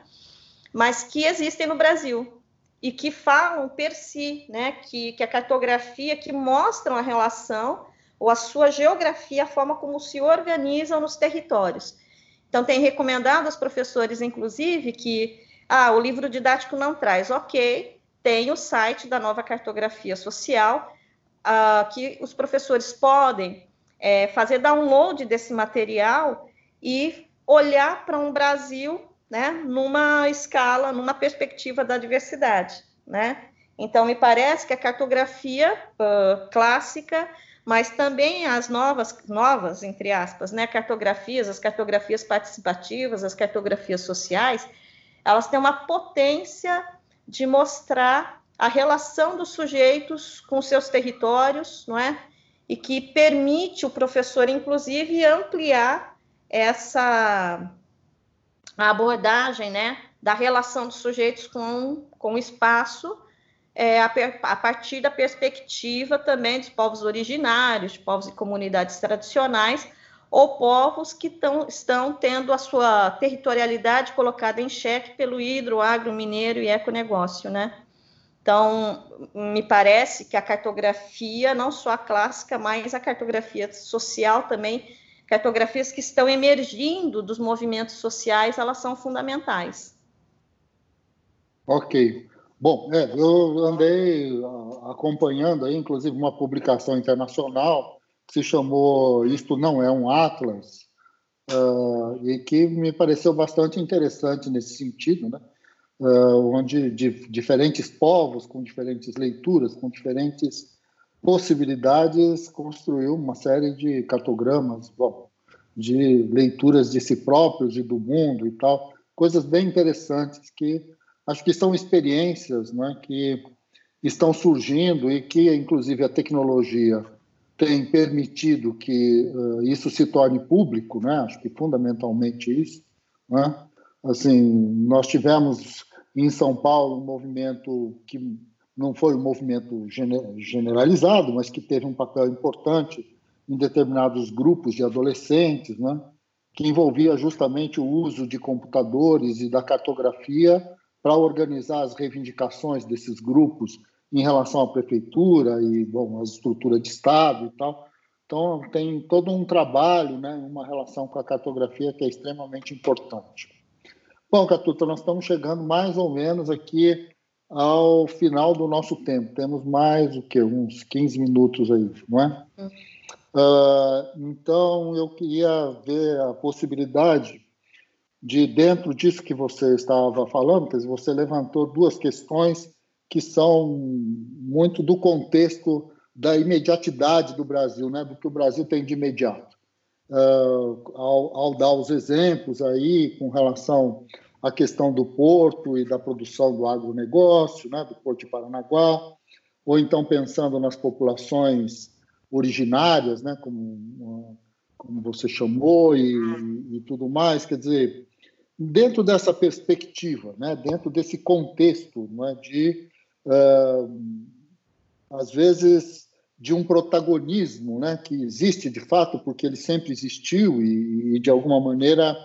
Mas que existem no Brasil e que falam per si, né? Que, que a cartografia que mostram a relação ou a sua geografia, a forma como se organizam nos territórios. Então, tem recomendado aos professores, inclusive, que ah, o livro didático não traz. Ok, tem o site da nova cartografia social, uh, que os professores podem é, fazer download desse material e olhar para um Brasil né, numa escala, numa perspectiva da diversidade. Né? Então, me parece que a cartografia uh, clássica, mas também as novas, novas, entre aspas, né, cartografias, as cartografias participativas, as cartografias sociais, elas têm uma potência de mostrar a relação dos sujeitos com seus territórios, não é? E que permite o professor, inclusive, ampliar essa abordagem, né, da relação dos sujeitos com, com o espaço, é, a, a, partir da perspectiva também dos povos originários, de povos e comunidades tradicionais, ou povos que tão, estão tendo a sua territorialidade colocada em xeque pelo hidro, agro, mineiro e econegócio, né? Então, me parece que a cartografia, não só a clássica, mas a cartografia social também, cartografias que estão emergindo dos movimentos sociais, elas são fundamentais. Ok. Bom, é, eu andei acompanhando aí, inclusive, uma publicação internacional que se chamou Isto Não É um Atlas, uh, e que me pareceu bastante interessante nesse sentido, né? Uh, onde de, diferentes povos, com diferentes leituras, com diferentes possibilidades, construiu uma série de cartogramas, bom, de leituras de si próprios e do mundo e tal, coisas bem interessantes que acho que são experiências né, que estão surgindo e que, inclusive, a tecnologia tem permitido que uh, isso se torne público, né? acho que fundamentalmente isso. Né? Assim, nós tivemos em São Paulo um movimento que não foi um movimento generalizado, mas que teve um papel importante em determinados grupos de adolescentes, né? que envolvia justamente o uso de computadores e da cartografia para organizar as reivindicações desses grupos em relação à prefeitura e bom, as estruturas de Estado e tal. Então, tem todo um trabalho, né, uma relação com a cartografia que é extremamente importante. Bom, Catuta, nós estamos chegando mais ou menos aqui ao final do nosso tempo. Temos mais o que uns 15 minutos aí, não é? Uh, então, eu queria ver a possibilidade de, dentro disso que você estava falando, quer dizer, você levantou duas questões que são muito do contexto da imediatidade do Brasil, né, do que o Brasil tem de imediato. Uh, ao, ao, dar os exemplos aí com relação à questão do porto e da produção do agronegócio, né, do Porto de Paranaguá, ou então pensando nas populações originárias, né, como, como você chamou, e, e tudo mais, quer dizer, dentro dessa perspectiva, né, dentro desse contexto né, de uh, às vezes de um protagonismo né, que existe de fato, porque ele sempre existiu e, e de alguma maneira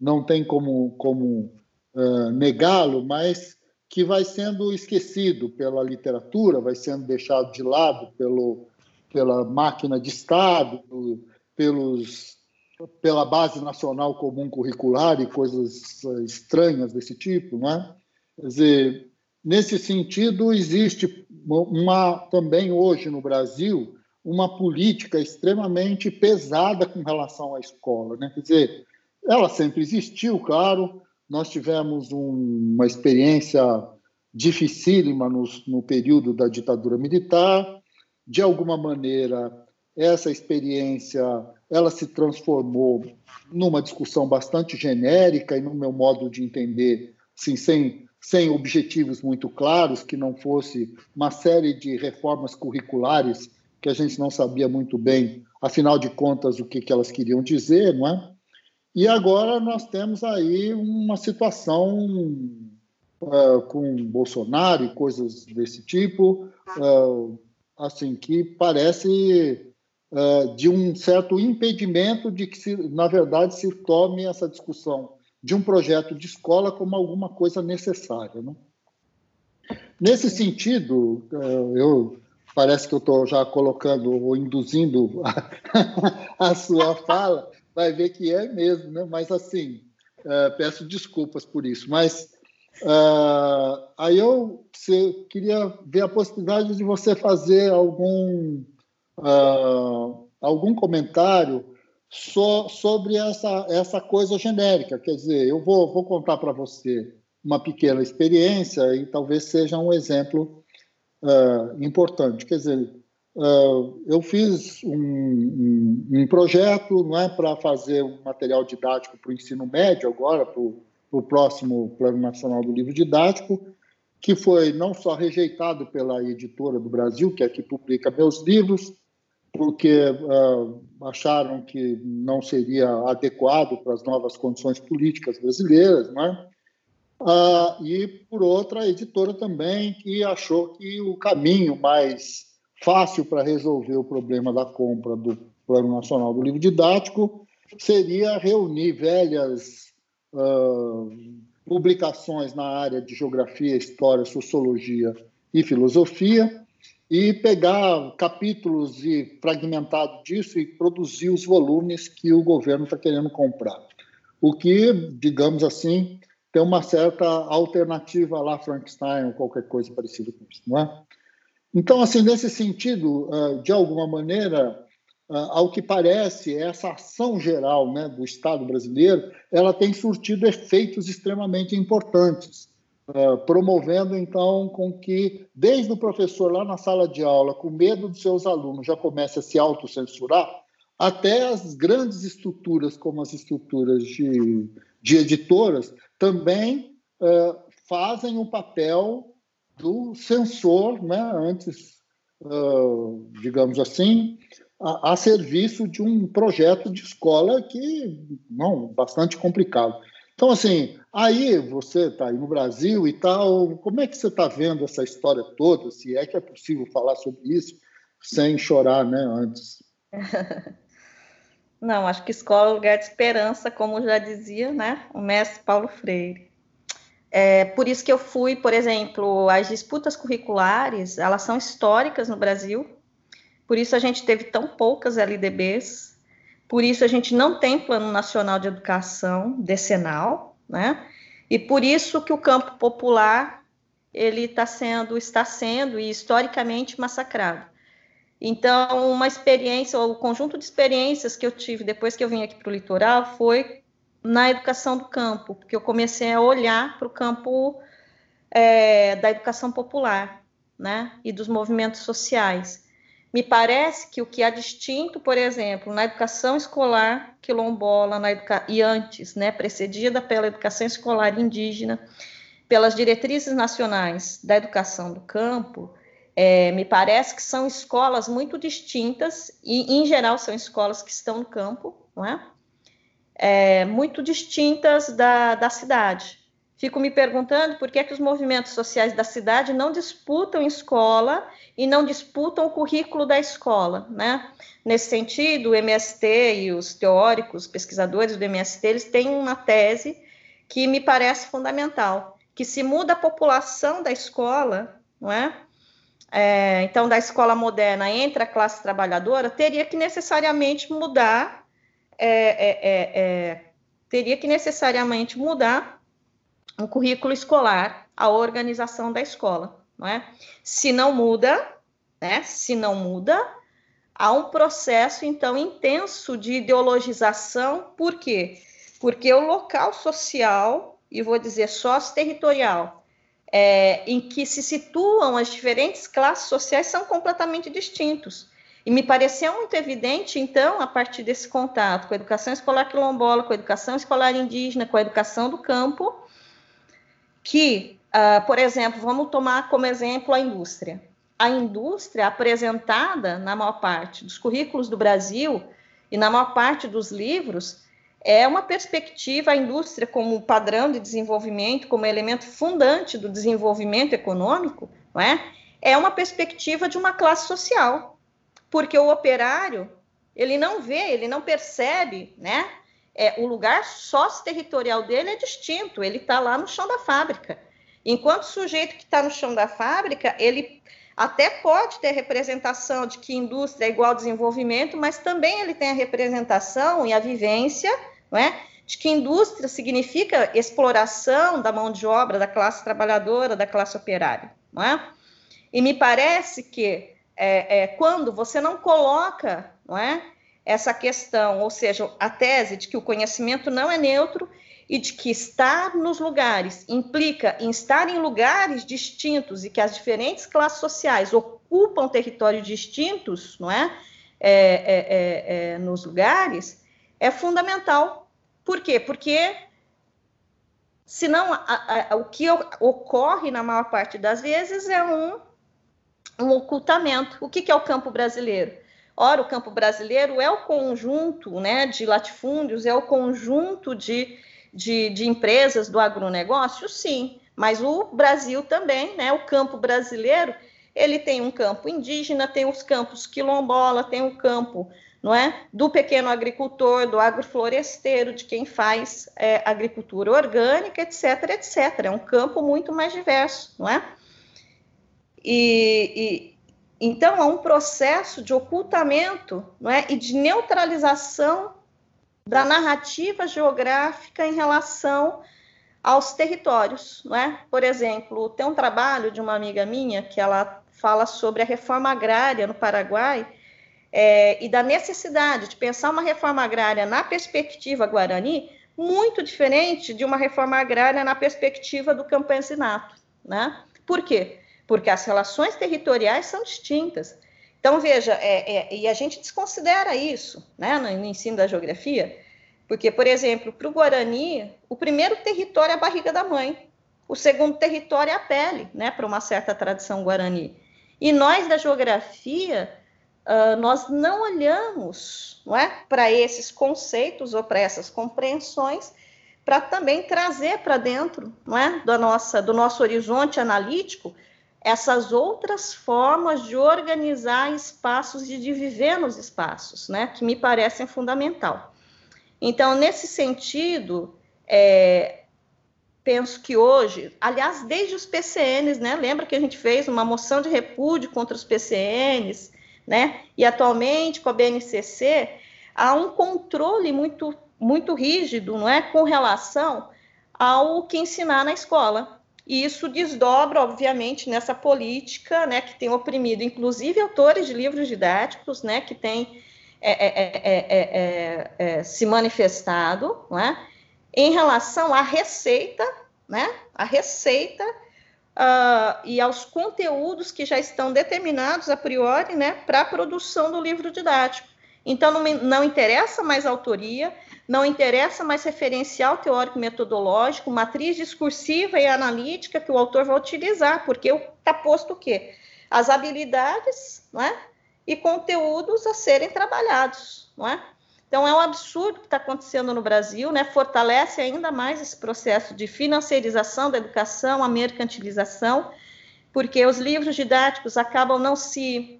não tem como, como uh, negá-lo, mas que vai sendo esquecido pela literatura, vai sendo deixado de lado pelo, pela máquina de Estado, pelos, pela Base Nacional Comum Curricular e coisas estranhas desse tipo, não é? Quer dizer, Nesse sentido, existe uma, também hoje no Brasil uma política extremamente pesada com relação à escola. Né? Quer dizer, ela sempre existiu, claro, nós tivemos um, uma experiência dificílima no, no período da ditadura militar. De alguma maneira, essa experiência ela se transformou numa discussão bastante genérica e no meu modo de entender, assim, sem sem objetivos muito claros, que não fosse uma série de reformas curriculares que a gente não sabia muito bem, afinal de contas, o que, que elas queriam dizer, não é? E agora nós temos aí uma situação uh, com Bolsonaro e coisas desse tipo, uh, assim, que parece uh, de um certo impedimento de que, se, na verdade, se tome essa discussão de um projeto de escola como alguma coisa necessária. Né? Nesse sentido, eh, eu parece que eu estou já colocando ou induzindo a, a, sua fala, vai ver que é mesmo, né? Mas assim, uh, peço desculpas por isso. Mas uh, aí eu se, queria ver a possibilidade de você fazer algum algum comentário so, sobre essa, essa coisa genérica. Quer dizer, eu vou, vou contar para você uma pequena experiência e talvez seja um exemplo uh, importante. Quer dizer, uh, eu fiz um, um, um projeto não é, para fazer um material didático para o ensino médio agora, para o próximo Plano Nacional do Livro Didático, que foi não só rejeitado pela editora do Brasil, que é que publica meus livros, porque uh, acharam que não seria adequado para as novas condições políticas brasileiras, né? Uh, e por outra a editora também que achou que o caminho mais fácil para resolver o problema da compra do Plano Nacional do Livro Didático seria reunir velhas uh, publicações na área de geografia, história, sociologia e filosofia e pegar capítulos e fragmentado disso e produzir os volumes que o governo está querendo comprar. O que, digamos assim, tem uma certa alternativa lá Frankenstein ou qualquer coisa parecida com isso, não é? Então, assim, nesse sentido, ah, de alguma maneira, ao que parece, essa ação geral né, do Estado brasileiro, ela tem surtido efeitos extremamente importantes, promovendo, então, com que, desde o professor lá na sala de aula, com medo dos seus alunos, já comece a se autocensurar, até as grandes estruturas, como as estruturas de, de editoras, também fazem o papel do censor, né, antes, digamos assim, a, a, serviço de um projeto de escola que, não, bastante complicado. Então, assim, aí você está aí no Brasil e tal, como é que você está vendo essa história toda? Se é que é possível falar sobre isso sem chorar, né, antes? Não, acho que escola é lugar de esperança, como já dizia, né, o mestre Paulo Freire. É, por isso que eu fui, por exemplo, as disputas curriculares, elas são históricas no Brasil, por isso a gente teve tão poucas LDBs, por isso a gente não tem Plano Nacional de Educação decenal, né? E por isso que o campo popular ele está sendo, está sendo e historicamente massacrado. Então, uma experiência, o conjunto de experiências que eu tive depois que eu vim aqui para o litoral foi na educação do campo, porque eu comecei a olhar para o campo é, da educação popular, né, e dos movimentos sociais. Me parece que o que há distinto, por exemplo, na educação escolar quilombola na educa... e antes, né, precedida pela educação escolar indígena, pelas diretrizes nacionais da educação do campo, é, me parece que são escolas muito distintas, e em geral são escolas que estão no campo, não é? é muito distintas da, da cidade. Fico me perguntando por que, é que os movimentos sociais da cidade não disputam escola e não disputam o currículo da escola, né? Nesse sentido, o MST e os teóricos, pesquisadores do MST, eles têm uma tese que me parece fundamental, que se muda a população da escola, não é? é então, da escola moderna entre a classe trabalhadora, teria que necessariamente mudar, é, é, é, é teria que necessariamente mudar um currículo escolar, a organização da escola, não é? Se não muda, né? Se não muda, há um processo então intenso de ideologização, por quê? Porque o local social, e vou dizer sócio-territorial, é, em que se situam as diferentes classes sociais são completamente distintos. E me pareceu muito evidente, então, a partir desse contato com a educação escolar quilombola, com a educação escolar indígena, com a educação do campo, que, uh, por exemplo, vamos tomar como exemplo a indústria. A indústria apresentada na maior parte dos currículos do Brasil e na maior parte dos livros é uma perspectiva a indústria como padrão de desenvolvimento, como elemento fundante do desenvolvimento econômico, não é? É uma perspectiva de uma classe social, porque o operário ele não vê, ele não percebe, né? É, o lugar sócio-territorial dele é distinto, ele está lá no chão da fábrica. Enquanto o sujeito que está no chão da fábrica, ele até pode ter representação de que indústria é igual desenvolvimento, mas também ele tem a representação e a vivência não é, de que indústria significa exploração da mão de obra da classe trabalhadora, da classe operária. Não é? E me parece que é, é, quando você não coloca não é, essa questão, ou seja, a tese de que o conhecimento não é neutro e de que estar nos lugares implica em estar em lugares distintos e que as diferentes classes sociais ocupam territórios distintos, não é? é, é, é, é nos lugares, é fundamental. Por quê? Porque senão a, a, o que ocorre na maior parte das vezes é um, um ocultamento. O que, que é o campo brasileiro? Ora, o campo brasileiro é o conjunto né, de latifúndios, é o conjunto de, de, de empresas do agronegócio? Sim, mas o Brasil também, né, o campo brasileiro, ele tem um campo indígena, tem os campos quilombola, tem o campo não é? do pequeno agricultor, do agrofloresteiro, de quem faz é, agricultura orgânica, etc, etc. É um campo muito mais diverso, não é? E, então, há um processo de ocultamento não é? e de neutralização da narrativa geográfica em relação aos territórios. Não é? Por exemplo, tem um trabalho de uma amiga minha que ela fala sobre a reforma agrária no Paraguai, é, e da necessidade de pensar uma reforma agrária na perspectiva guarani, muito diferente de uma reforma agrária na perspectiva do campesinato. Né? Por quê? Porque as relações territoriais são distintas. Então, veja, é, é, e a gente desconsidera isso né, no, no ensino da geografia, porque, por exemplo, para o Guarani, o primeiro território é a barriga da mãe, o segundo território é a pele, né, para uma certa tradição guarani. E nós da geografia, uh, nós não olhamos não é, para esses conceitos ou para essas compreensões para também trazer para dentro não é, da nossa, do nosso horizonte analítico essas outras formas de organizar espaços e de viver nos espaços, né, que me parecem fundamental. Então, nesse sentido, é, penso que hoje, aliás, desde os PCNs, né, lembra que a gente fez uma moção de repúdio contra os PCNs, né, e atualmente com a BNCC, há um controle muito, muito rígido, não é, com relação ao que ensinar na escola. E isso desdobra, obviamente, nessa política, né, que tem oprimido, inclusive, autores de livros didáticos, né, que tem é, é, é, se manifestado, não é? em relação à receita, né? A receita uh, e aos conteúdos que já estão determinados a priori, né, para a produção do livro didático. Então, não, não interessa mais autoria, não interessa mais referencial teórico metodológico, matriz discursiva e analítica que o autor vai utilizar, porque está posto o quê? As habilidades, não é? e conteúdos a serem trabalhados, não é? Então é um absurdo que está acontecendo no Brasil, né? Fortalece ainda mais esse processo de financiarização da educação, a mercantilização, porque os livros didáticos acabam não se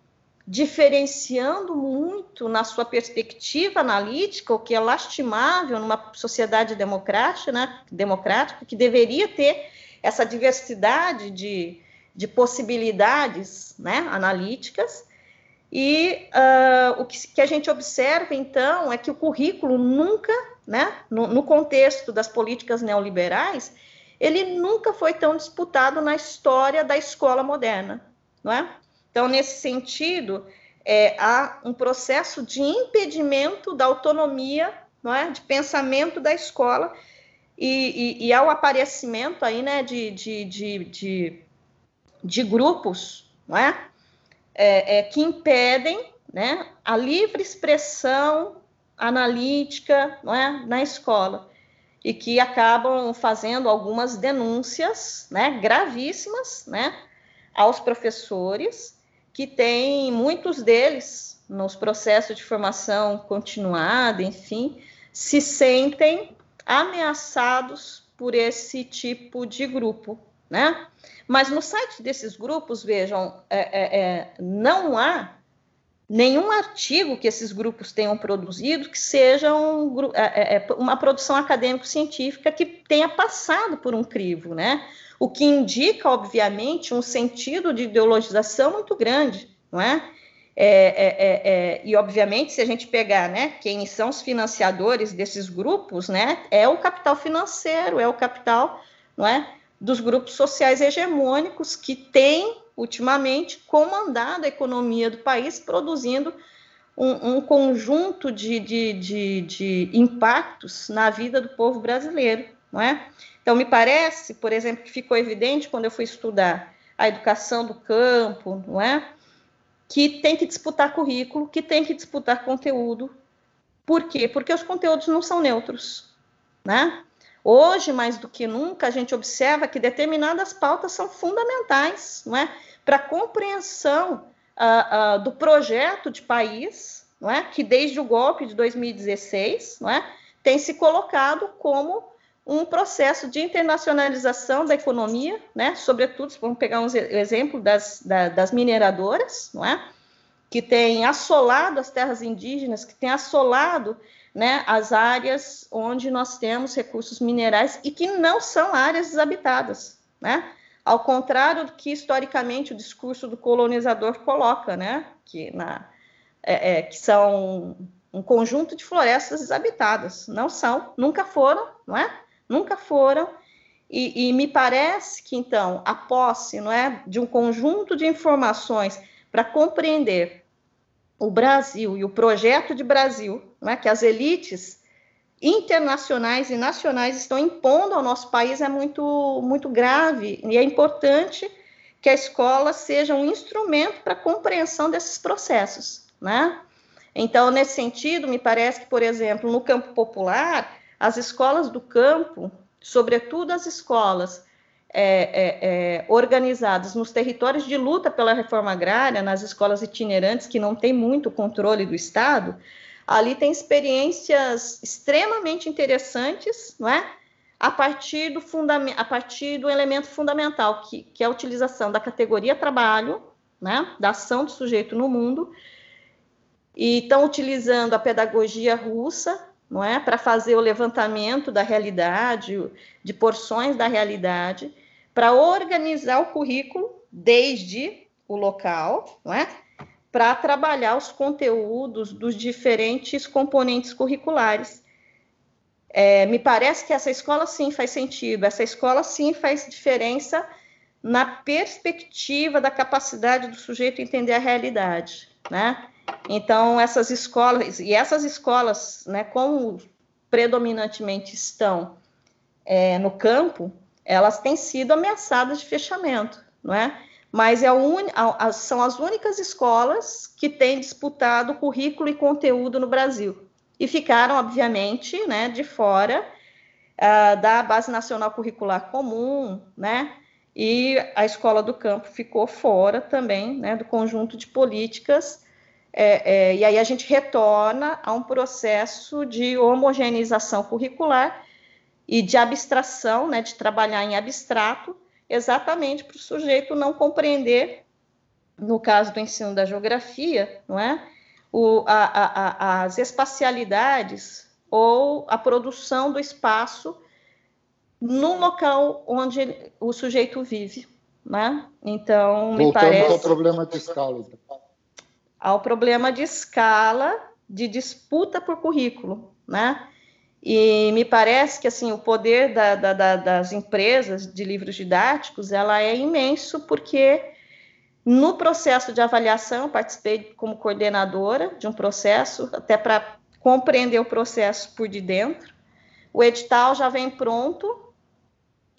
diferenciando muito na sua perspectiva analítica, o que é lastimável numa sociedade democrática, né? democrática que deveria ter essa diversidade de, de possibilidades né? analíticas, e uh, o que, que, a gente observa, então, é que o currículo nunca, né, no, no, contexto das políticas neoliberais, ele nunca foi tão disputado na história da escola moderna, não é? Então, nesse sentido, é, há um processo de impedimento da autonomia, não é, de pensamento da escola e, e, e ao aparecimento aí, né, de, de, de, de, de grupos, não é? é, é, que impedem né, a livre expressão analítica não é, na escola e que acabam fazendo algumas denúncias né, gravíssimas né, aos professores, que têm muitos deles nos processos de formação continuada, enfim, se sentem ameaçados por esse tipo de grupo, né? Mas no site desses grupos, vejam, é, é, é, não há nenhum artigo que esses grupos tenham produzido que seja um, é, é, é, uma produção acadêmico-científica que tenha passado por um crivo, né? O que indica, obviamente, um sentido de ideologização muito grande, não é? É, e obviamente, se a gente pegar, né, quem são os financiadores desses grupos, né, é o capital financeiro, é o capital, não é, dos grupos sociais hegemônicos que têm, ultimamente, comandado a economia do país, produzindo um, um conjunto de, de, de, de, impactos na vida do povo brasileiro, não é? Então, me parece, por exemplo, que ficou evidente quando eu fui estudar a educação do campo, não é? Que tem que disputar currículo, que tem que disputar conteúdo. Por quê? Porque os conteúdos não são neutros, né? Hoje, mais do que nunca, a gente observa que determinadas pautas são fundamentais não é? para a compreensão uh, uh, do projeto de país, não é? que desde o golpe de 2016 não é? tem se colocado como um processo de internacionalização da economia, né? sobretudo, vamos pegar um exemplo das, da, das mineradoras, não é? que tem assolado as terras indígenas, que tem assolado né, as áreas onde nós temos recursos minerais e que não são áreas desabitadas, né? Ao contrário do que historicamente o discurso do colonizador coloca, né? Que, na, é, é, que são um conjunto de florestas desabitadas. Não são, nunca foram, não é? Nunca foram. E, e me parece que, então, a posse não é, de um conjunto de informações para compreender o Brasil e o projeto de Brasil, né, que as elites internacionais e nacionais estão impondo ao nosso país é muito, muito grave e é importante que a escola seja um instrumento para a compreensão desses processos, né? Então, nesse sentido, me parece que, por exemplo, no campo popular, as escolas do campo, sobretudo as escolas é, é, é, organizadas nos territórios de luta pela reforma agrária, nas escolas itinerantes que não tem muito controle do Estado, ali tem experiências extremamente interessantes, não é? A partir do, a partir do elemento fundamental, que, que é a utilização da categoria trabalho, né, da ação do sujeito no mundo, e estão utilizando a pedagogia russa, não é, para fazer o levantamento da realidade, de porções da realidade, para organizar o currículo desde o local, não é, para trabalhar os conteúdos dos diferentes componentes curriculares. É, me parece que essa escola sim faz sentido, essa escola sim faz diferença na perspectiva da capacidade do sujeito entender a realidade, né? Então, essas escolas, e essas escolas, né, como predominantemente estão é, no campo, elas têm sido ameaçadas de fechamento, não é? Mas é un... são as únicas escolas que têm disputado currículo e conteúdo no Brasil. E ficaram, obviamente, né, de fora uh, da Base Nacional Curricular Comum, né? E a Escola do Campo ficou fora também né, do conjunto de políticas é, é, e aí a gente retorna a um processo de homogeneização curricular e de abstração, né, de trabalhar em abstrato, exatamente para o sujeito não compreender, no caso do ensino da geografia, não é? O, a, a, a, as espacialidades ou a produção do espaço no local onde o sujeito vive, né? Então, me parece... ao problema de escala. Ao problema de escala de disputa por currículo, né? E me parece que assim o poder da, da, da, das empresas de livros didáticos ela é imenso porque no processo de avaliação eu participei como coordenadora de um processo até para compreender o processo por de dentro. O edital já vem pronto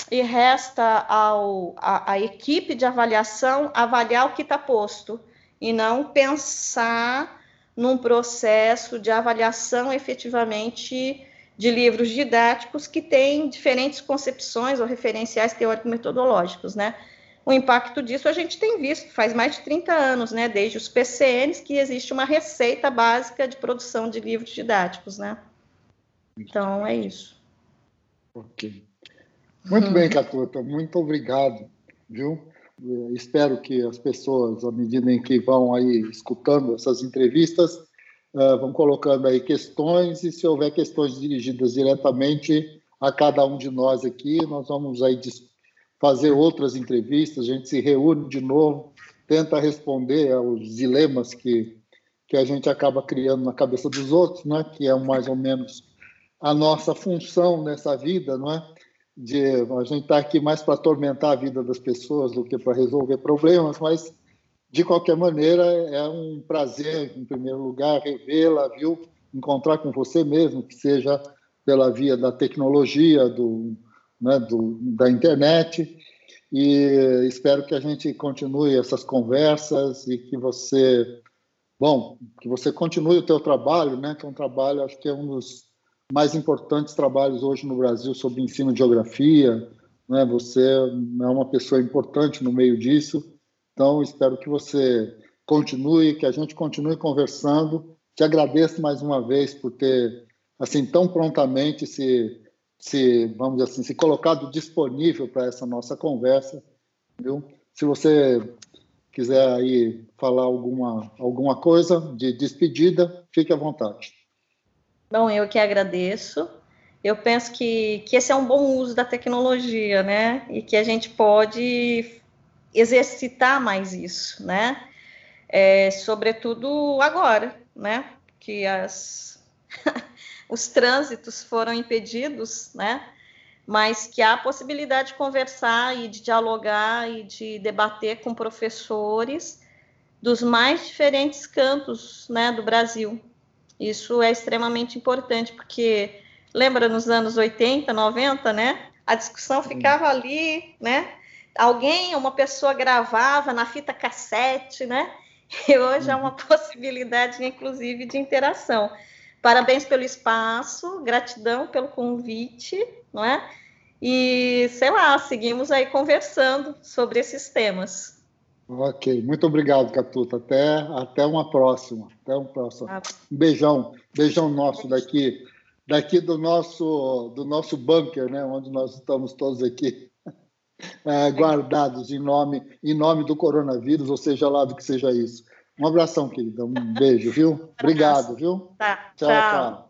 e resta ao, a, a equipe de avaliação avaliar o que está posto e não pensar num processo de avaliação efetivamente de livros didáticos que têm diferentes concepções ou referenciais teórico-metodológicos, né? O impacto disso a gente tem visto faz mais de 30 anos, né? Desde os PCNs que existe uma receita básica de produção de livros didáticos, né? Então é isso. Ok. Muito bem, Catuta, muito obrigado, viu? É, espero que as pessoas, à medida em que vão aí escutando essas entrevistas, uh, vão colocando aí questões e se houver questões dirigidas diretamente a cada um de nós aqui, nós vamos aí fazer outras entrevistas, a gente se reúne de novo, tenta responder aos dilemas que, que a gente acaba criando na cabeça dos outros, né? que é mais ou menos a nossa função nessa vida, não é? De a gente está aqui mais para atormentar a vida das pessoas do que para resolver problemas, mas de qualquer maneira é um prazer, em primeiro lugar, revê-la, viu? Encontrar com você mesmo, que seja pela via da tecnologia, do, né, do, da internet. E espero que a gente continue essas conversas e que você, bom, que você continue o teu trabalho, né? Que é um trabalho, acho que é um dos mais importantes trabalhos hoje no Brasil sobre ensino de geografia. Né? Você é uma pessoa importante no meio disso. Então, espero que você continue, que a gente continue conversando. Te agradeço mais uma vez por ter, assim, tão prontamente se, se vamos assim, se colocado disponível para essa nossa conversa. Viu? Se você quiser aí falar alguma, alguma coisa de despedida, fique à vontade. Bom, eu que agradeço. Eu penso que, que esse é um bom uso da tecnologia, né? E que a gente pode exercitar mais isso, né? É, sobretudo agora, né? Que as, os trânsitos foram impedidos, né? Mas que há a possibilidade de conversar e de dialogar e de debater com professores dos mais diferentes cantos né, do Brasil. Isso é extremamente importante, porque lembra nos anos 80, 90, né? A discussão ficava ali, né? Alguém, uma pessoa gravava na fita cassete, né? E hoje é uma possibilidade, inclusive, de interação. Parabéns pelo espaço, gratidão pelo convite, não é? E, sei lá, seguimos aí conversando sobre esses temas. Ok, muito obrigado, Catuta. Até, até uma próxima. Até um próximo. Ah. Um beijão, beijão nosso daqui, daqui do nosso, do nosso bunker, né, onde nós estamos todos aqui é, guardados em nome, em nome do coronavírus, ou seja lá do que seja isso. Um abração, querida. Um beijo, viu? Obrigado, viu? Tá. tchau. tchau. tchau.